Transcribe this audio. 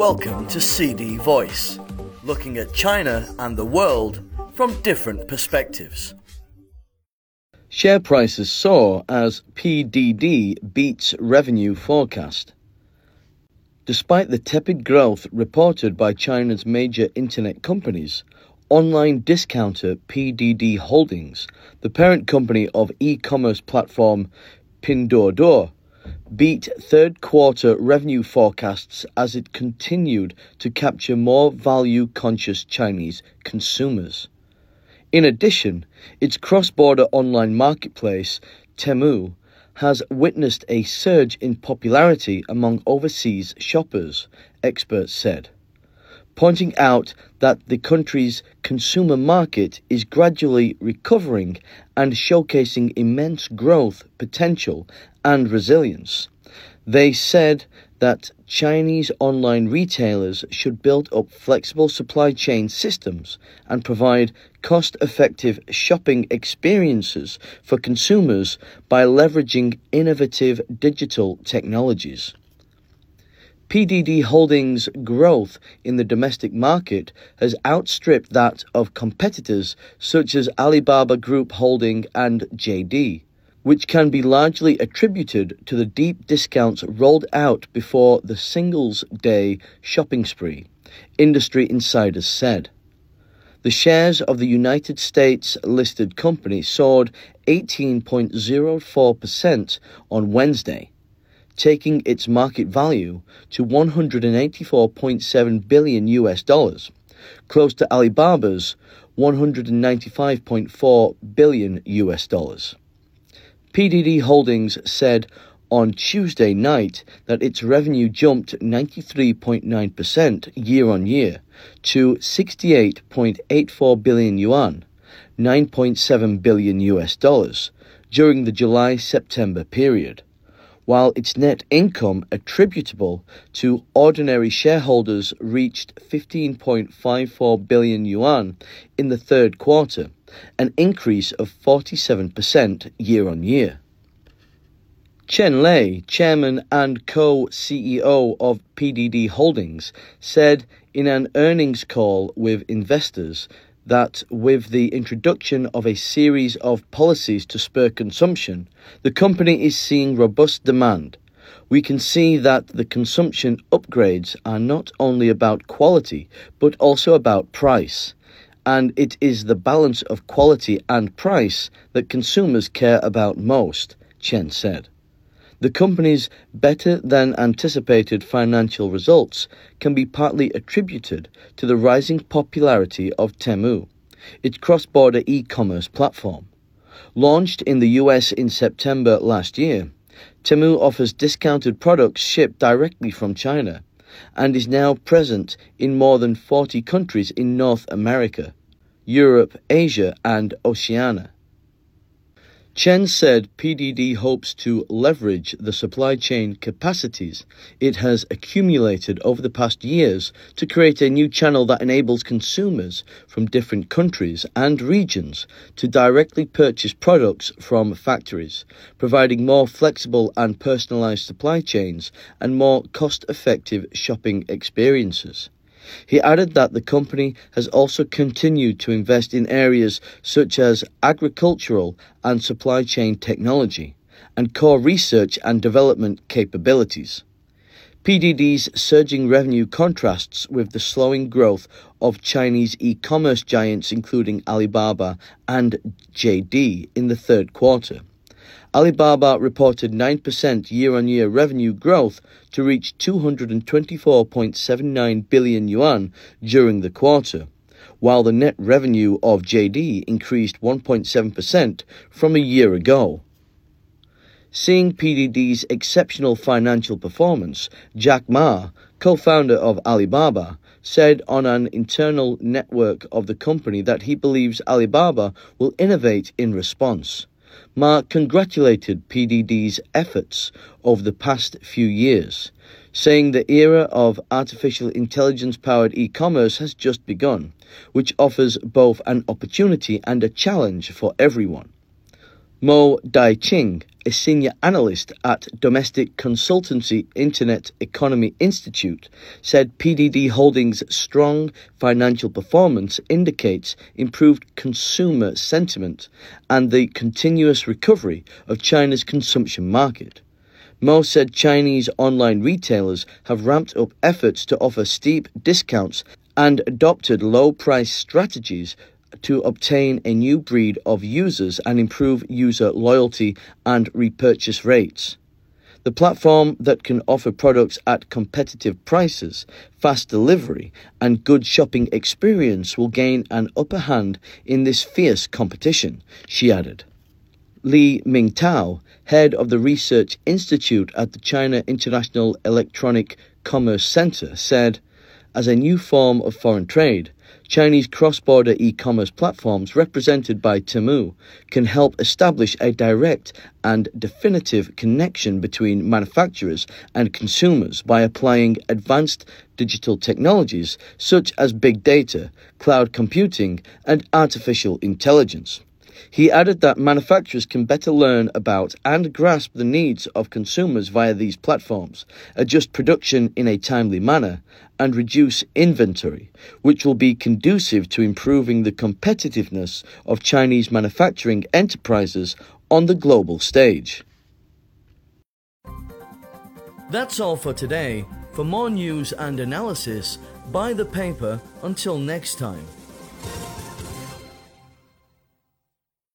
Welcome to CD Voice, looking at China and the world from different perspectives. Share prices soar as PDD beats revenue forecast. Despite the tepid growth reported by China's major internet companies, online discounter PDD Holdings, the parent company of e commerce platform Pinduoduo, beat third quarter revenue forecasts as it continued to capture more value conscious Chinese consumers. In addition, its cross border online marketplace, Temu, has witnessed a surge in popularity among overseas shoppers, experts said, pointing out that the country's consumer market is gradually recovering and showcasing immense growth potential and resilience. They said that Chinese online retailers should build up flexible supply chain systems and provide cost effective shopping experiences for consumers by leveraging innovative digital technologies. PDD Holdings' growth in the domestic market has outstripped that of competitors such as Alibaba Group Holding and JD which can be largely attributed to the deep discounts rolled out before the Singles Day shopping spree, industry insiders said. The shares of the United States listed company soared 18.04% on Wednesday, taking its market value to 184.7 billion US dollars, close to Alibaba's 195.4 billion US dollars. PDD Holdings said on Tuesday night that its revenue jumped 93.9% year on year to 68.84 billion yuan, 9.7 billion US dollars during the July September period, while its net income attributable to ordinary shareholders reached 15.54 billion yuan in the third quarter an increase of 47% year on year. Chen Lei, chairman and co CEO of PDD Holdings, said in an earnings call with investors that with the introduction of a series of policies to spur consumption, the company is seeing robust demand. We can see that the consumption upgrades are not only about quality, but also about price and it is the balance of quality and price that consumers care about most, Chen said. The company's better than anticipated financial results can be partly attributed to the rising popularity of Temu, its cross border e commerce platform. Launched in the US in September last year, Temu offers discounted products shipped directly from China and is now present in more than 40 countries in North America, Europe, Asia, and Oceania. Chen said PDD hopes to leverage the supply chain capacities it has accumulated over the past years to create a new channel that enables consumers from different countries and regions to directly purchase products from factories, providing more flexible and personalized supply chains and more cost effective shopping experiences. He added that the company has also continued to invest in areas such as agricultural and supply chain technology and core research and development capabilities. PDD's surging revenue contrasts with the slowing growth of Chinese e commerce giants, including Alibaba and JD, in the third quarter. Alibaba reported 9% year on year revenue growth to reach 224.79 billion yuan during the quarter, while the net revenue of JD increased 1.7% from a year ago. Seeing PDD's exceptional financial performance, Jack Ma, co founder of Alibaba, said on an internal network of the company that he believes Alibaba will innovate in response. Ma congratulated PDD's efforts over the past few years, saying the era of artificial intelligence powered e commerce has just begun, which offers both an opportunity and a challenge for everyone. Mo Daiqing, a senior analyst at domestic consultancy Internet Economy Institute, said PDD Holdings' strong financial performance indicates improved consumer sentiment and the continuous recovery of China's consumption market. Mo said Chinese online retailers have ramped up efforts to offer steep discounts and adopted low price strategies to obtain a new breed of users and improve user loyalty and repurchase rates. The platform that can offer products at competitive prices, fast delivery, and good shopping experience will gain an upper hand in this fierce competition, she added. Li Mingtao, head of the Research Institute at the China International Electronic Commerce Center, said, As a new form of foreign trade, Chinese cross border e commerce platforms represented by Temu can help establish a direct and definitive connection between manufacturers and consumers by applying advanced digital technologies such as big data, cloud computing, and artificial intelligence. He added that manufacturers can better learn about and grasp the needs of consumers via these platforms, adjust production in a timely manner, and reduce inventory, which will be conducive to improving the competitiveness of Chinese manufacturing enterprises on the global stage. That's all for today. For more news and analysis, buy the paper until next time.